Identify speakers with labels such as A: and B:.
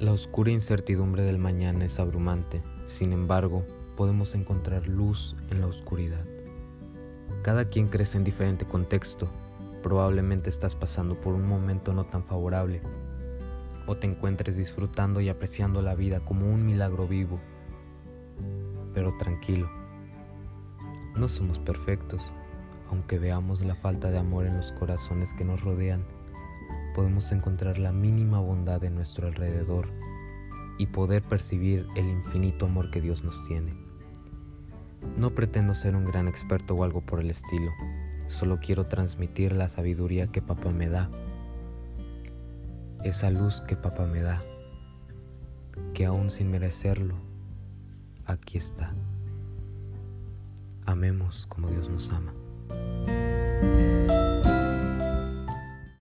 A: La oscura incertidumbre del mañana es abrumante, sin embargo, podemos encontrar luz en la oscuridad. Cada quien crece en diferente contexto, probablemente estás pasando por un momento no tan favorable, o te encuentres disfrutando y apreciando la vida como un milagro vivo. Pero tranquilo, no somos perfectos, aunque veamos la falta de amor en los corazones que nos rodean podemos encontrar la mínima bondad en nuestro alrededor y poder percibir el infinito amor que Dios nos tiene. No pretendo ser un gran experto o algo por el estilo, solo quiero transmitir la sabiduría que papá me da, esa luz que papá me da, que aún sin merecerlo, aquí está. Amemos como Dios nos ama.